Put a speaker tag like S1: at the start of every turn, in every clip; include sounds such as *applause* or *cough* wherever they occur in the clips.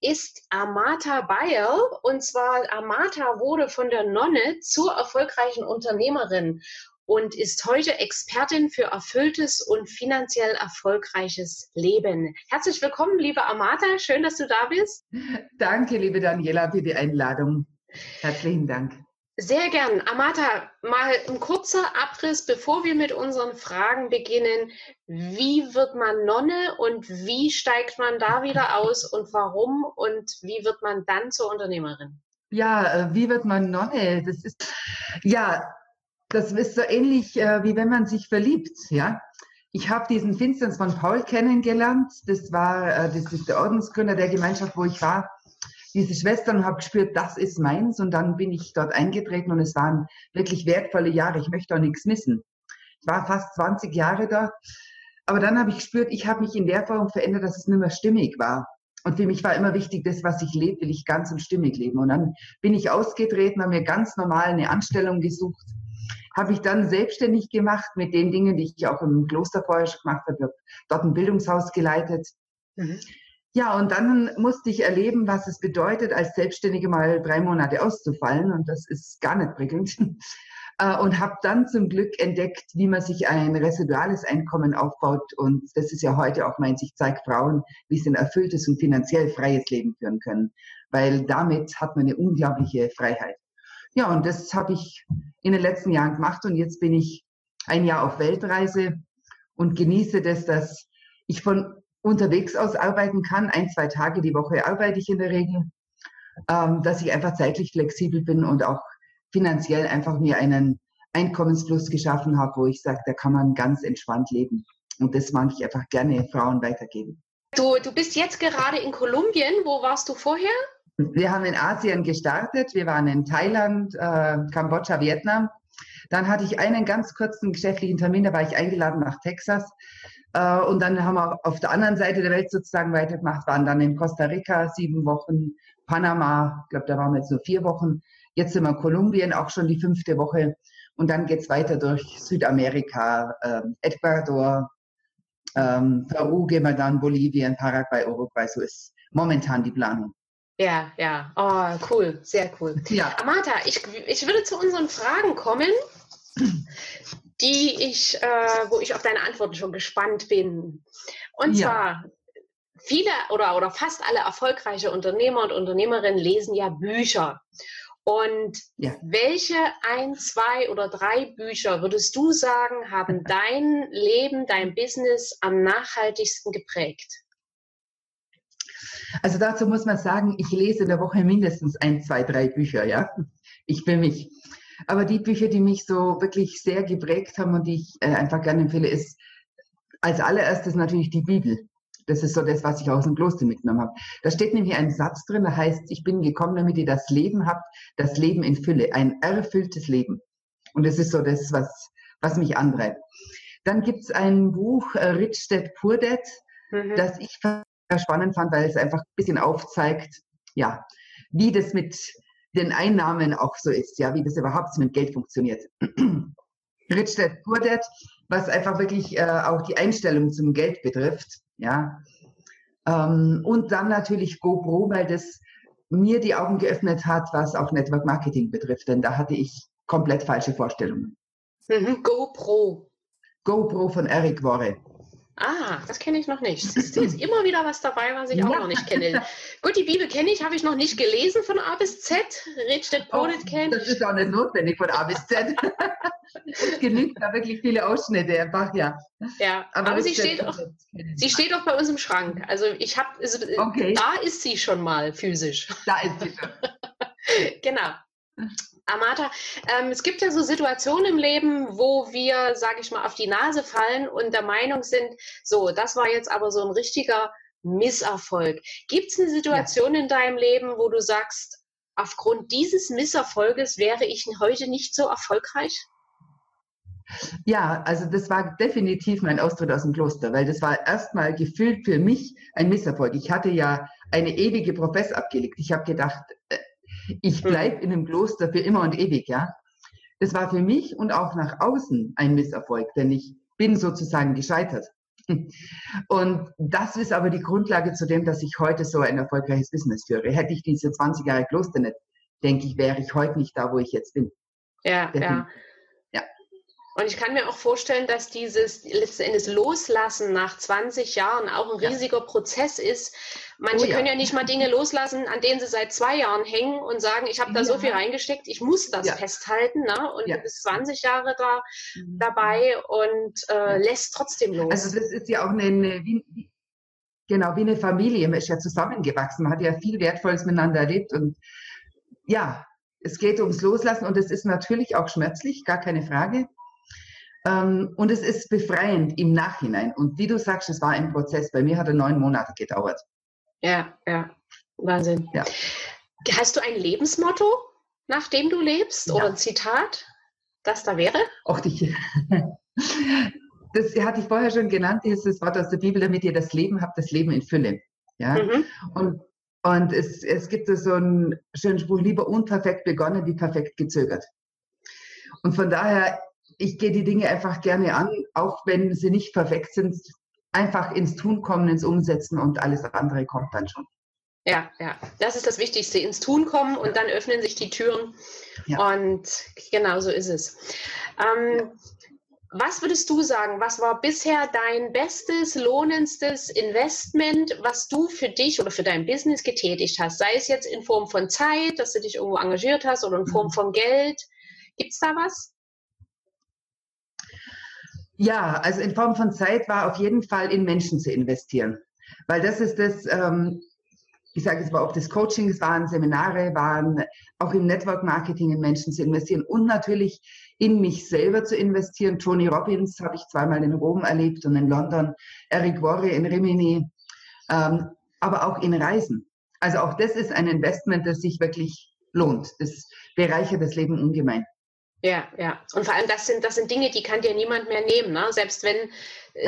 S1: ist Amata Bayer. Und zwar Amata wurde von der Nonne zur erfolgreichen Unternehmerin und ist heute Expertin für erfülltes und finanziell erfolgreiches Leben. Herzlich willkommen, liebe Amata. Schön, dass du da bist.
S2: Danke, liebe Daniela, für die Einladung. Herzlichen Dank.
S1: Sehr gern. Amata, mal ein kurzer Abriss, bevor wir mit unseren Fragen beginnen. Wie wird man Nonne und wie steigt man da wieder aus und warum und wie wird man dann zur Unternehmerin?
S2: Ja, äh, wie wird man Nonne? Das ist, ja, das ist so ähnlich, äh, wie wenn man sich verliebt, ja. Ich habe diesen Finsterns von Paul kennengelernt. Das war, äh, das ist der Ordensgründer der Gemeinschaft, wo ich war diese Schwestern und habe gespürt, das ist meins. Und dann bin ich dort eingetreten und es waren wirklich wertvolle Jahre. Ich möchte auch nichts missen. Ich war fast 20 Jahre da. Aber dann habe ich gespürt, ich habe mich in der Form verändert, dass es nicht mehr stimmig war. Und für mich war immer wichtig, das, was ich lebe, will ich ganz und stimmig leben. Und dann bin ich ausgetreten, habe mir ganz normal eine Anstellung gesucht, habe ich dann selbstständig gemacht mit den Dingen, die ich auch im Kloster vorher schon gemacht habe. Dort ein Bildungshaus geleitet. Mhm. Ja, und dann musste ich erleben, was es bedeutet, als Selbstständige mal drei Monate auszufallen. Und das ist gar nicht prickelnd. *laughs* Äh, und habe dann zum Glück entdeckt, wie man sich ein residuales Einkommen aufbaut. Und das ist ja heute auch meins. Ich zeige Frauen, wie sie ein erfülltes und finanziell freies Leben führen können. Weil damit hat man eine unglaubliche Freiheit. Ja, und das habe ich in den letzten Jahren gemacht. Und jetzt bin ich ein Jahr auf Weltreise und genieße das, dass ich von unterwegs aus arbeiten kann. Ein, zwei Tage die Woche arbeite ich in der Regel, ähm, dass ich einfach zeitlich flexibel bin und auch finanziell einfach mir einen Einkommensfluss geschaffen habe, wo ich sage, da kann man ganz entspannt leben. Und das mag ich einfach gerne Frauen weitergeben.
S1: Du, du bist jetzt gerade in Kolumbien. Wo warst du vorher?
S2: Wir haben in Asien gestartet. Wir waren in Thailand, äh, Kambodscha, Vietnam. Dann hatte ich einen ganz kurzen geschäftlichen Termin, da war ich eingeladen nach Texas. Äh, und dann haben wir auf der anderen Seite der Welt sozusagen weitergemacht, waren dann in Costa Rica sieben Wochen, Panama, ich glaube, da waren wir jetzt nur vier Wochen. Jetzt sind wir in Kolumbien, auch schon die fünfte Woche. Und dann geht's weiter durch Südamerika, äh, Ecuador, ähm, Peru gehen wir dann, Bolivien, Paraguay, Uruguay. So ist momentan die Planung.
S1: Ja, ja. Oh, cool, sehr cool. Ja. Amata, ich, ich würde zu unseren Fragen kommen die ich, äh, wo ich auf deine Antworten schon gespannt bin. Und ja. zwar, viele oder, oder fast alle erfolgreiche Unternehmer und Unternehmerinnen lesen ja Bücher. Und ja. welche ein, zwei oder drei Bücher würdest du sagen, haben *laughs* dein Leben, dein Business am nachhaltigsten geprägt?
S2: Also dazu muss man sagen, ich lese in der Woche mindestens ein, zwei, drei Bücher, ja. Ich will mich aber die Bücher, die mich so wirklich sehr geprägt haben und die ich äh, einfach gerne empfehle, ist als allererstes natürlich die Bibel. Das ist so das, was ich aus dem Kloster mitgenommen habe. Da steht nämlich ein Satz drin, der heißt, ich bin gekommen, damit ihr das Leben habt, das Leben in Fülle, ein erfülltes Leben. Und das ist so das, was, was mich antreibt. Dann gibt's ein Buch, äh, Rich Dad Poor Dad, mhm. das ich spannend fand, weil es einfach ein bisschen aufzeigt, ja, wie das mit den Einnahmen auch so ist, ja, wie das überhaupt mit Geld funktioniert. Rich Dad Poor Dad, was einfach wirklich äh, auch die Einstellung zum Geld betrifft, ja. Ähm, und dann natürlich GoPro, weil das mir die Augen geöffnet hat, was auch Network Marketing betrifft, denn da hatte ich komplett falsche Vorstellungen.
S1: Mhm, GoPro.
S2: GoPro von Eric Worre.
S1: Ah, das kenne ich noch nicht. Es ist *laughs* immer wieder was dabei, was ich ja. auch noch nicht kenne. Gut, die Bibel kenne ich, habe ich noch nicht gelesen von A bis Z. Redstedt Polit kennt.
S2: Das ist auch nicht notwendig von A bis Z. *laughs* es genügt da wirklich viele Ausschnitte einfach,
S1: ja. Ja, aber, aber sie, steht auch, sie steht auch bei uns im Schrank. Also ich habe, also, okay. da ist sie schon mal physisch.
S2: Da ist sie schon. *laughs*
S1: genau. Amata, ähm, es gibt ja so Situationen im Leben, wo wir, sage ich mal, auf die Nase fallen und der Meinung sind, so, das war jetzt aber so ein richtiger Misserfolg. Gibt es eine Situation ja. in deinem Leben, wo du sagst, aufgrund dieses Misserfolges wäre ich heute nicht so erfolgreich?
S2: Ja, also das war definitiv mein Austritt aus dem Kloster, weil das war erstmal gefühlt für mich ein Misserfolg. Ich hatte ja eine ewige Profess abgelegt. Ich habe gedacht, äh, ich hm. bleibe in einem Kloster für immer und ewig, ja. Das war für mich und auch nach außen ein Misserfolg, denn ich bin sozusagen gescheitert. *laughs* Und das ist aber die Grundlage zu dem, dass ich heute so ein erfolgreiches Business führe. Hätte ich diese 20 Jahre Kloster nicht, denke ich, wäre ich heute nicht da, wo ich jetzt bin.
S1: Ja, Definitiv. ja. Und ich kann mir auch vorstellen, dass dieses letzten Loslassen nach 20 Jahren auch ein riesiger ja. Prozess ist. Manche oh, ja. können ja nicht mal Dinge loslassen, an denen sie seit zwei Jahren hängen und sagen, ich habe da ja. so viel reingesteckt, ich muss das festhalten. Ne? Und du bist 20 Jahre da mhm. dabei und äh, lässt trotzdem los.
S2: Also das ist ja auch eine, eine wie, genau wie eine Familie. Man ist ja zusammengewachsen, man hat ja viel Wertvolles miteinander erlebt und ja, es geht ums Loslassen und es ist natürlich auch schmerzlich, gar keine Frage. Ähm, und es ist befreiend im Nachhinein. Und wie du sagst, es war ein Prozess. Bei mir hat er neun Monate gedauert.
S1: Ja, ja. Wahnsinn. Ja. Hast du ein Lebensmotto, nach dem du lebst? Ja. Oder ein Zitat, das da wäre?
S2: Ach, dich. *laughs* Das hatte ich vorher schon genannt, dieses Wort aus der Bibel, damit ihr das Leben habt, das Leben in Fülle. Ja? Mhm. Und, und es, es gibt so einen schönen Spruch, lieber unperfekt begonnen wie perfekt gezögert. Und von daher ich gehe die Dinge einfach gerne an, auch wenn sie nicht perfekt sind. Einfach ins Tun kommen, ins Umsetzen und alles andere kommt dann schon.
S1: Ja, ja, das ist das Wichtigste, ins Tun kommen und dann öffnen sich die Türen. Ja. Und genau so ist es. Ähm, ja. Was würdest du sagen, was war bisher dein bestes, lohnendstes Investment, was du für dich oder für dein Business getätigt hast? Sei es jetzt in Form von Zeit, dass du dich irgendwo engagiert hast oder in Form mhm. von Geld. Gibt es da was?
S2: Ja, also in Form von Zeit war auf jeden Fall in Menschen zu investieren. Weil das ist das, ähm, ich sage jetzt mal, ob das Coachings waren, Seminare waren, auch im Network Marketing in Menschen zu investieren und natürlich in mich selber zu investieren. Tony Robbins habe ich zweimal in Rom erlebt und in London, Eric Worre in Rimini, ähm, aber auch in Reisen. Also auch das ist ein Investment, das sich wirklich lohnt. Das bereichert das Leben ungemein.
S1: Ja, ja. Und vor allem, das sind, das sind Dinge, die kann dir niemand mehr nehmen. Ne? Selbst wenn,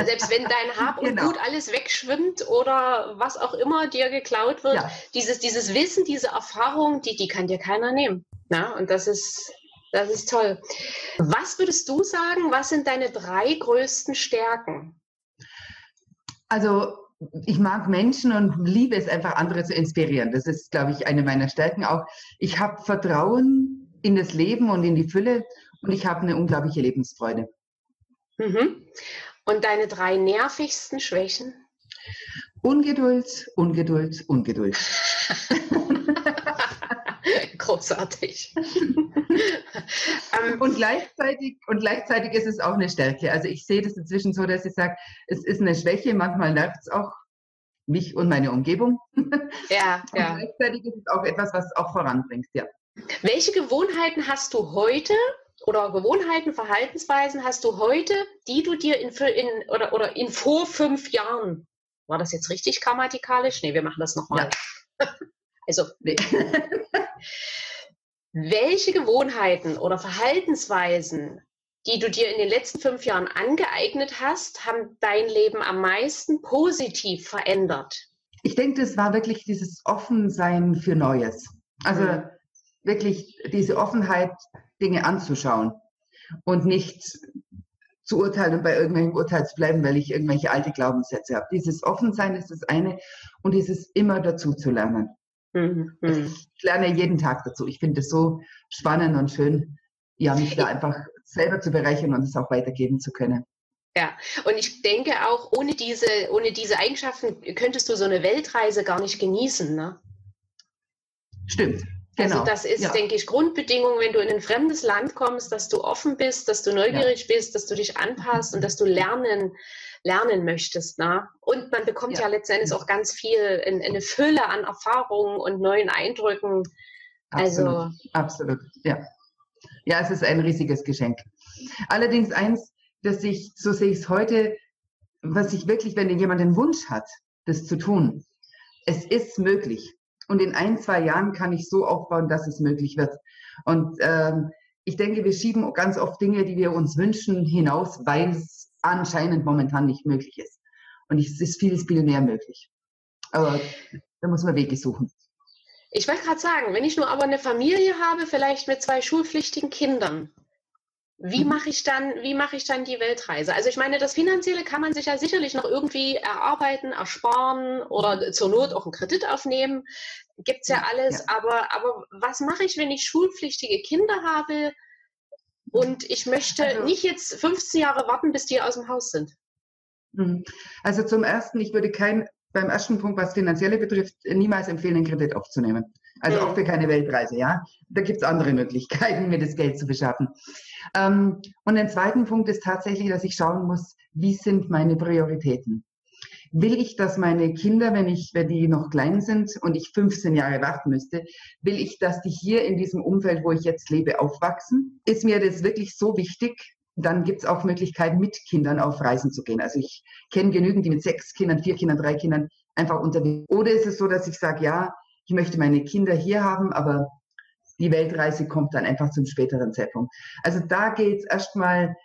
S1: selbst wenn dein *laughs* Hab und genau. Gut alles wegschwimmt oder was auch immer dir geklaut wird, ja. dieses, dieses Wissen, diese Erfahrung, die, die kann dir keiner nehmen. Ne? Und das ist, das ist toll. Was würdest du sagen, was sind deine drei größten Stärken?
S2: Also, ich mag Menschen und liebe es einfach, andere zu inspirieren. Das ist, glaube ich, eine meiner Stärken auch. Ich habe Vertrauen in das Leben und in die Fülle und ich habe eine unglaubliche Lebensfreude.
S1: Mhm. Und deine drei nervigsten Schwächen?
S2: Ungeduld, Ungeduld, Ungeduld. *laughs*
S1: Großartig.
S2: Ähm, und, gleichzeitig, und gleichzeitig ist es auch eine Stärke. Also ich sehe das inzwischen so, dass ich sage, es ist eine Schwäche, manchmal nervt es auch mich und meine Umgebung. Ja, *laughs* und ja. Gleichzeitig ist es auch etwas, was auch voranbringt, ja.
S1: Welche Gewohnheiten hast du heute oder Gewohnheiten, Verhaltensweisen hast du heute, die du dir in, in oder, oder in vor fünf Jahren, war das jetzt richtig grammatikalisch? Nee, wir machen das nochmal. Ja. *laughs* Also, nee. *laughs* welche Gewohnheiten oder Verhaltensweisen, die du dir in den letzten fünf Jahren angeeignet hast, haben dein Leben am meisten positiv verändert?
S2: Ich denke, das war wirklich dieses Offensein für Neues. Also, mhm wirklich diese Offenheit, Dinge anzuschauen und nicht zu urteilen und bei irgendwelchen Urteil zu bleiben, weil ich irgendwelche alte Glaubenssätze habe. Dieses Offensein ist das eine und dieses immer dazu zu lernen. Mhm. Ich lerne jeden Tag dazu. Ich finde es so spannend und schön, ja, mich da einfach selber zu bereichern und es auch weitergeben zu können.
S1: Ja, und ich denke auch, ohne diese, ohne diese Eigenschaften könntest du so eine Weltreise gar nicht genießen, ne?
S2: Stimmt.
S1: Also genau. Also das ist, ja. denke ich, Grundbedingung, wenn du in ein fremdes Land kommst, dass du offen bist, dass du neugierig ja. bist, dass du dich anpasst und dass du lernen, lernen möchtest. Ne? Und man bekommt ja, ja letztendlich auch ganz viel, in, in eine Fülle an Erfahrungen und neuen Eindrücken.
S2: Also absolut, also, absolut, ja. Ja, es ist ein riesiges Geschenk. Allerdings eins, dass ich, so sehe ich es heute, was ich wirklich, wenn jemand einen Wunsch hat, das zu tun. Es ist möglich. Und in ein, zwei Jahren kann ich so aufbauen, dass es möglich wird. Und ähm, ich denke, wir schieben ganz oft Dinge, die wir uns wünschen, hinaus, weil es anscheinend momentan nicht möglich ist. Und es ist viel, viel mehr möglich. Aber da muss man Wege suchen.
S1: Ich wollte gerade sagen, wenn ich nur aber eine Familie habe, vielleicht mit zwei schulpflichtigen Kindern, wie mhm. mache ich dann, wie mache ich dann die Weltreise? Also ich meine, das Finanzielle kann man sich ja sicherlich noch irgendwie erarbeiten, ersparen oder zur Not auch einen Kredit aufnehmen. Gibt's ja alles. Ja. Aber, aber was mache ich, wenn ich schulpflichtige Kinder habe und ich möchte also, nicht jetzt 15 Jahre warten, bis die aus dem Haus sind?
S2: Mhm. Also zum ersten, ich würde kein beim ersten Punkt, was Finanzielle betrifft, niemals empfehlen, einen Kredit aufzunehmen. Also mhm. auch für keine Weltreise, ja. Da gibt es andere Möglichkeiten, *laughs* mir das Geld zu beschaffen. Ähm, und den zweiten Punkt ist tatsächlich, dass ich schauen muss, wie sind meine Prioritäten? Will ich, dass meine Kinder, wenn ich, wenn die noch klein sind und ich 15 Jahre warten müsste, will ich, dass die hier in diesem Umfeld, wo ich jetzt lebe, aufwachsen? Ist mir das wirklich so wichtig, dann gibt es auch Möglichkeiten, mit Kindern auf Reisen zu gehen. Also ich kenne genügend, die mit sechs Kindern, vier Kindern, drei Kindern einfach unterwegs. Oder ist es so, dass ich sage, ja, ich möchte meine Kinder hier haben, aber die Weltreise kommt dann einfach zum späteren Zeitpunkt. Also da geht es erstmal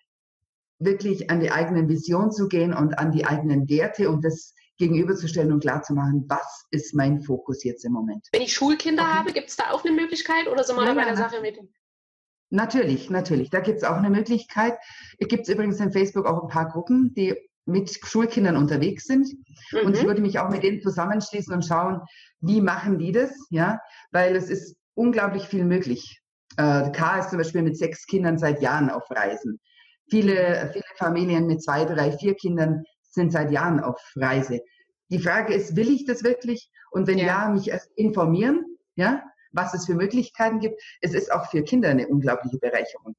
S2: wirklich an die eigenen Vision zu gehen und an die eigenen Werte und das gegenüberzustellen und klarzumachen, was ist mein Fokus jetzt im Moment.
S1: Wenn ich Schulkinder okay. habe, gibt es da auch eine Möglichkeit oder sind wir ja, da bei der Sache mit?
S2: Natürlich, natürlich. Da gibt es auch eine Möglichkeit. Es gibt übrigens in Facebook auch ein paar Gruppen, die mit Schulkindern unterwegs sind. Mhm. Und ich mhm. würde mich auch mit denen zusammenschließen und schauen, wie machen die das? Ja, weil es ist unglaublich viel möglich. Äh, K ist zum Beispiel mit sechs Kindern seit Jahren auf Reisen. Viele, viele Familien mit zwei, drei, vier Kindern sind seit Jahren auf Reise. Die Frage ist, will ich das wirklich? Und wenn ja, ja mich erst informieren, ja, was es für Möglichkeiten gibt. Es ist auch für Kinder eine unglaubliche Bereicherung.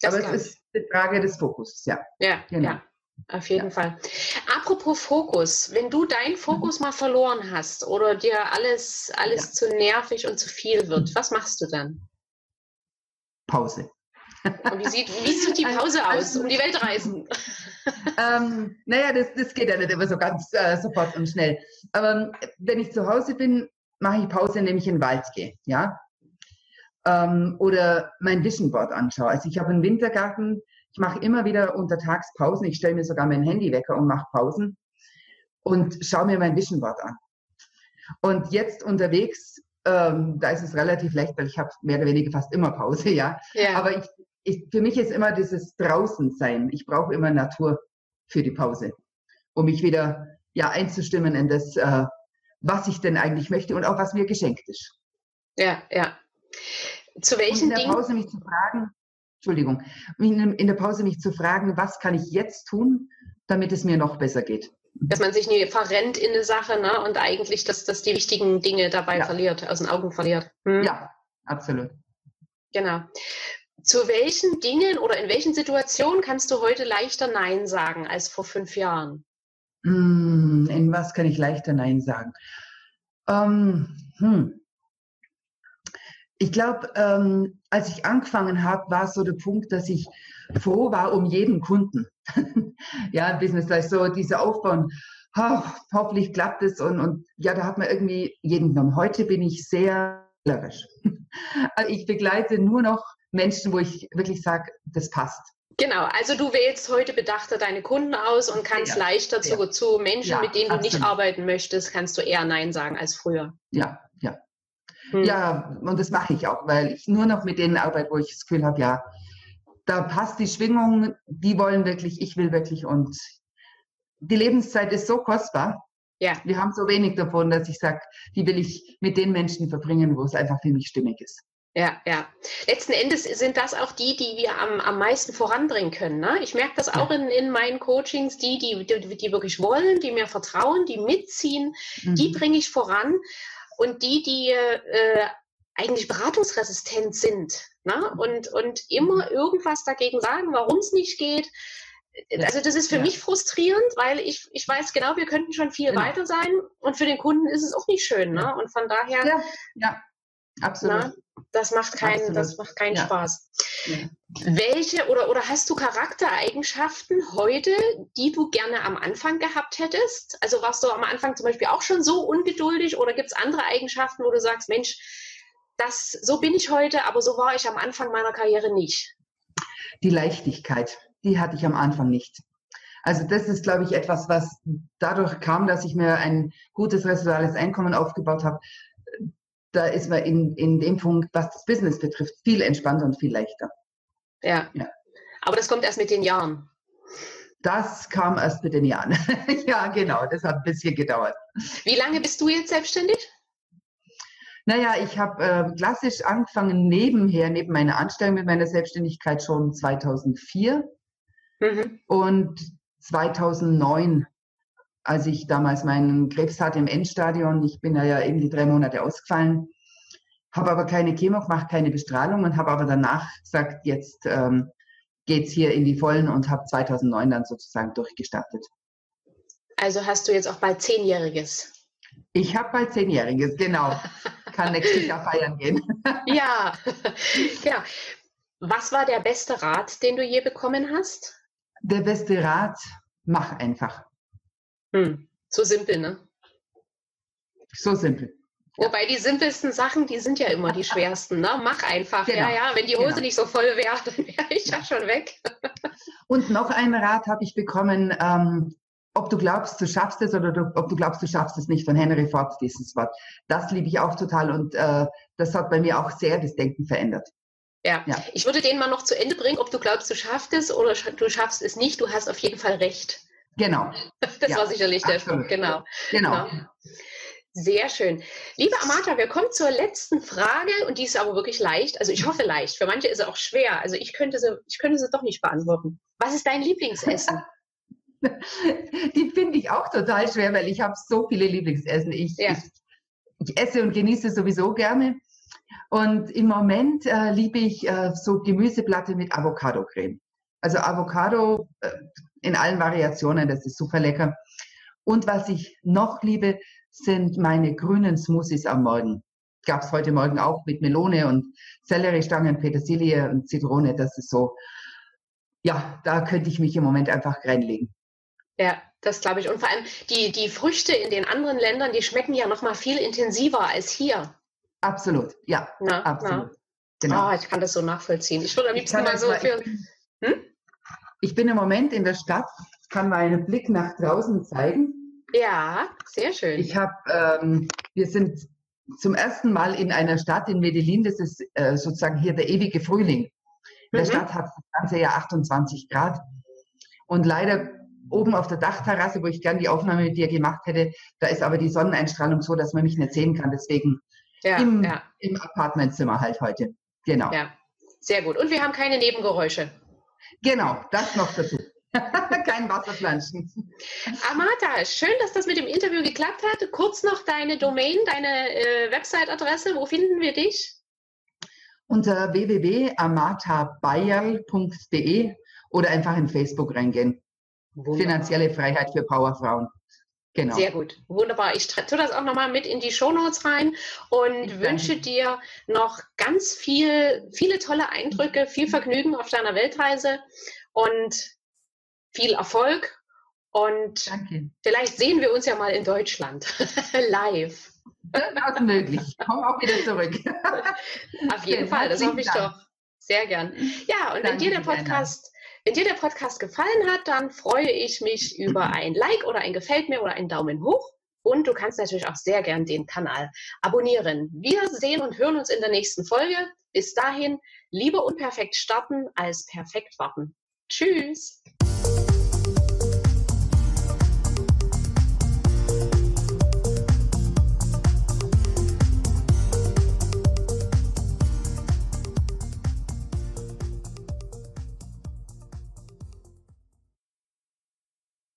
S2: Das Aber es ist die Frage des Fokus, ja.
S1: Ja, genau. ja. Auf jeden ja. Fall. Apropos Fokus, wenn du deinen Fokus mhm. mal verloren hast oder dir alles, alles ja. zu nervig und zu viel wird, was machst du dann?
S2: Pause.
S1: Und wie sieht, wie sieht die Pause aus? Um die Welt reisen?
S2: ähm, naja, das, das geht ja nicht immer so ganz äh, sofort und schnell. Aber wenn ich zu Hause bin, mache ich Pause, indem ich in den Wald gehe, ja. Ähm, oder mein Vision Board anschaue. Also ich habe einen Wintergarten, ich mache immer wieder untertags Pausen, ich stelle mir sogar mein Handywecker und mache Pausen und schaue mir mein Vision Board an. Und jetzt unterwegs, ähm, da ist es relativ leicht, weil ich habe mehr oder weniger fast immer Pause, ja. ja. Aber ich, ich, für mich ist immer dieses Draußensein. Ich brauche immer Natur für die Pause, um mich wieder ja einzustimmen in das äh, was ich denn eigentlich möchte und auch was mir geschenkt ist.
S1: Ja, ja. Zu welchen
S2: und in der Pause mich zu fragen, Entschuldigung, in der Pause mich zu fragen, was kann ich jetzt tun, damit es mir noch besser geht.
S1: Dass man sich nie verrennt in eine Sache ne? und eigentlich, dass, dass die wichtigen Dinge dabei ja. verliert, aus den Augen verliert.
S2: Hm? Ja, absolut.
S1: Genau. Zu welchen Dingen oder in welchen Situationen kannst du heute leichter Nein sagen als vor fünf Jahren?
S2: Hm, in was kann ich leichter Nein sagen? Ähm, hm. Ich glaube, ähm, als ich angefangen habe, war so der Punkt, dass ich froh war um jeden Kunden. *laughs* ja, Business, da ist so dieser Aufbau. Oh, hoffentlich klappt es und, und ja, da hat man irgendwie jeden genommen. Heute bin ich sehr wählerisch. *laughs* ich begleite nur noch Menschen, wo ich wirklich sage, das passt.
S1: Genau, also du wählst heute bedachter deine Kunden aus und kannst ja, leichter zu, ja. zu Menschen, ja, mit denen absolut. du nicht arbeiten möchtest, kannst du eher Nein sagen als früher.
S2: Ja, ja. Hm. Ja, und das mache ich auch, weil ich nur noch mit denen arbeite, wo ich das Gefühl habe, ja, da passt die Schwingung, die wollen wirklich, ich will wirklich und die Lebenszeit ist so kostbar. Ja. Wir haben so wenig davon, dass ich sage, die will ich mit den Menschen verbringen, wo es einfach für mich stimmig ist.
S1: Ja, ja. Letzten Endes sind das auch die, die wir am, am meisten voranbringen können. Ne? Ich merke das auch in, in meinen Coachings, die, die, die, die wirklich wollen, die mir vertrauen, die mitziehen, mhm. die bringe ich voran. Und die, die äh, eigentlich beratungsresistent sind ne? und, und immer irgendwas dagegen sagen, warum es nicht geht. Also das ist für ja. mich frustrierend, weil ich, ich weiß genau, wir könnten schon viel genau. weiter sein und für den Kunden ist es auch nicht schön. Ne? Und von daher
S2: ja, ja. Absolut. Na,
S1: das macht keinen, das macht keinen ja. Spaß. Welche oder, oder hast du Charaktereigenschaften heute, die du gerne am Anfang gehabt hättest? Also warst du am Anfang zum Beispiel auch schon so ungeduldig oder gibt es andere Eigenschaften, wo du sagst, Mensch, das, so bin ich heute, aber so war ich am Anfang meiner Karriere nicht?
S2: Die Leichtigkeit, die hatte ich am Anfang nicht. Also das ist, glaube ich, etwas, was dadurch kam, dass ich mir ein gutes residuales Einkommen aufgebaut habe. Da ist man in, in dem Punkt, was das Business betrifft, viel entspannter und viel leichter.
S1: Ja. ja. Aber das kommt erst mit den Jahren.
S2: Das kam erst mit den Jahren. *laughs* ja, genau. Das hat ein bisschen gedauert.
S1: Wie lange bist du jetzt selbstständig?
S2: Naja, ich habe äh, klassisch angefangen nebenher, neben meiner Anstellung mit meiner Selbstständigkeit schon 2004. Mhm. Und 2009, als ich damals meinen Krebs hatte im Endstadion, ich bin ja irgendwie drei Monate ausgefallen, habe aber keine Chemo gemacht, keine Bestrahlung und habe aber danach gesagt, jetzt ähm, es hier in die Vollen und habe 2009 dann sozusagen durchgestartet.
S1: Also hast du jetzt auch bald Zehnjähriges?
S2: Ich habe bald Zehnjähriges, genau. Kann nächstes Jahr feiern gehen. *laughs*
S1: ja, genau. Was war der beste Rat, den du je bekommen hast?
S2: der beste Rat, mach einfach.
S1: Hm. So simpel, ne?
S2: So simpel.
S1: Wobei die simpelsten Sachen, die sind ja immer die *laughs* schwersten. Ne? Mach einfach. Genau. Ja, ja, wenn die Hose genau. nicht so voll wäre, dann wäre ich ja schon weg. *laughs*
S2: Und noch einen Rat habe ich bekommen, ähm, ob du glaubst, du schaffst es oder du, ob du glaubst, du schaffst es nicht, von Henry Ford, dieses Wort. Das liebe ich auch total und äh, das hat bei mir auch sehr das Denken verändert.
S1: Ja. ja. ich würde den mal noch zu Ende bringen, ob du glaubst, du schaffst es oder du schaffst es nicht. Du hast auf jeden Fall recht.
S2: Genau.
S1: Das ja, war sicherlich der Spruch, genau.
S2: genau.
S1: genau. Sehr schön. Liebe Amata, wir kommen zur letzten Frage und die ist aber wirklich leicht. Also ich hoffe leicht. Für manche ist sie auch schwer. Also ich könnte sie, ich könnte sie doch nicht beantworten. Was ist dein Lieblingsessen? *laughs*
S2: die finde ich auch total schwer, weil ich habe so viele Lieblingsessen. Ich, ja. ich, ich esse und genieße sowieso gerne. Und im Moment äh, liebe ich äh, so Gemüseplatte mit Avocado-Creme. Also Avocado äh, in allen Variationen, das ist super lecker. Und was ich noch liebe, sind meine grünen Smoothies am Morgen. Gab es heute Morgen auch mit Melone und Selleriestangen, Petersilie und Zitrone. Das ist so, ja, da könnte ich mich im Moment einfach reinlegen.
S1: Ja, das glaube ich. Und vor allem die, die Früchte in den anderen Ländern, die schmecken ja noch mal viel intensiver als hier.
S2: Absolut, ja, na, absolut. Na.
S1: Genau. Oh, ich kann das so nachvollziehen. Ich würde am liebsten mal so für.
S2: Ich bin im Moment in der Stadt, kann meinen Blick nach draußen zeigen.
S1: Ja, sehr schön.
S2: Ich habe, ähm, wir sind zum ersten Mal in einer Stadt in Medellin, das ist äh, sozusagen hier der ewige Frühling. In der mhm. Stadt hat das ganze Jahr 28 Grad. Und leider oben auf der Dachterrasse, wo ich gern die Aufnahme mit dir gemacht hätte, da ist aber die Sonneneinstrahlung so, dass man mich nicht sehen kann. Deswegen ja, Im, ja. Im Apartmentzimmer halt heute. Genau.
S1: Ja, sehr gut. Und wir haben keine Nebengeräusche.
S2: Genau, das noch dazu. *laughs* Kein Wasserpflanzen.
S1: Amata, schön, dass das mit dem Interview geklappt hat. Kurz noch deine Domain, deine äh, Website-Adresse. Wo finden wir dich?
S2: Unter www.amatabayerl.de oder einfach in Facebook reingehen. Wunderbar. Finanzielle Freiheit für Powerfrauen.
S1: Genau. Sehr gut, wunderbar. Ich tue das auch nochmal mit in die Shownotes rein und wünsche dir noch ganz viel, viele tolle Eindrücke, viel Vergnügen auf deiner Weltreise und viel Erfolg. Und Danke. vielleicht sehen wir uns ja mal in Deutschland *laughs* live.
S2: Das ist möglich. Ich komme auch wieder zurück.
S1: Auf jeden Fall, das hoffe ich doch. Sehr gern. Ja, und Danke wenn dir der Podcast wenn dir der Podcast gefallen hat, dann freue ich mich über ein Like oder ein Gefällt mir oder einen Daumen hoch. Und du kannst natürlich auch sehr gern den Kanal abonnieren. Wir sehen und hören uns in der nächsten Folge. Bis dahin, lieber unperfekt starten als perfekt warten. Tschüss.